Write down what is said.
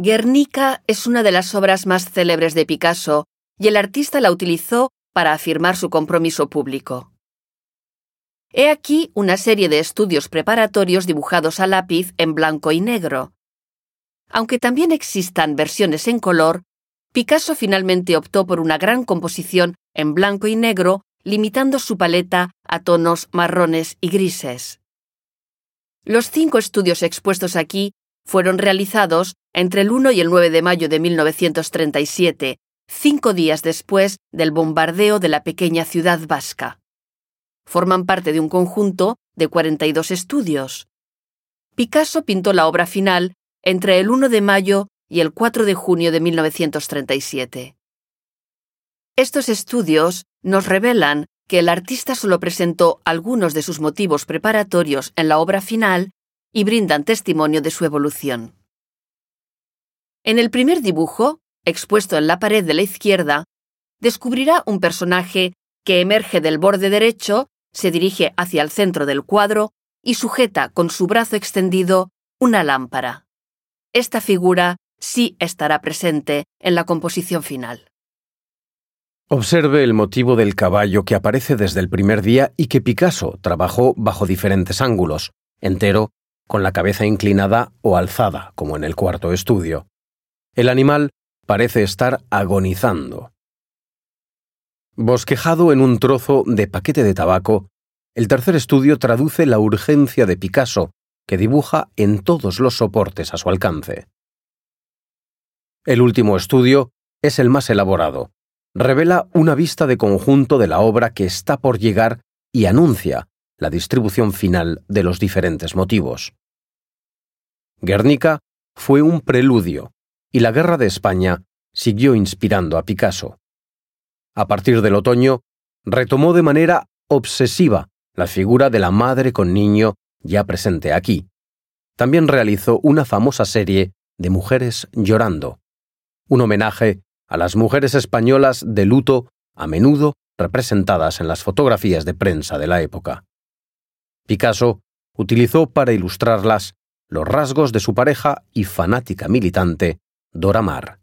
Guernica es una de las obras más célebres de Picasso y el artista la utilizó para afirmar su compromiso público. He aquí una serie de estudios preparatorios dibujados a lápiz en blanco y negro. Aunque también existan versiones en color, Picasso finalmente optó por una gran composición en blanco y negro, limitando su paleta a tonos marrones y grises. Los cinco estudios expuestos aquí fueron realizados entre el 1 y el 9 de mayo de 1937, cinco días después del bombardeo de la pequeña ciudad vasca. Forman parte de un conjunto de 42 estudios. Picasso pintó la obra final entre el 1 de mayo y el 4 de junio de 1937. Estos estudios nos revelan que el artista solo presentó algunos de sus motivos preparatorios en la obra final y brindan testimonio de su evolución. En el primer dibujo, expuesto en la pared de la izquierda, descubrirá un personaje que emerge del borde derecho, se dirige hacia el centro del cuadro y sujeta con su brazo extendido una lámpara. Esta figura sí estará presente en la composición final. Observe el motivo del caballo que aparece desde el primer día y que Picasso trabajó bajo diferentes ángulos, entero, con la cabeza inclinada o alzada, como en el cuarto estudio. El animal parece estar agonizando. Bosquejado en un trozo de paquete de tabaco, el tercer estudio traduce la urgencia de Picasso, que dibuja en todos los soportes a su alcance. El último estudio es el más elaborado. Revela una vista de conjunto de la obra que está por llegar y anuncia la distribución final de los diferentes motivos. Guernica fue un preludio, y la Guerra de España siguió inspirando a Picasso. A partir del otoño, retomó de manera obsesiva la figura de la madre con niño ya presente aquí. También realizó una famosa serie de Mujeres llorando, un homenaje a las mujeres españolas de luto a menudo representadas en las fotografías de prensa de la época. Picasso utilizó para ilustrarlas los rasgos de su pareja y fanática militante, Dora Maar.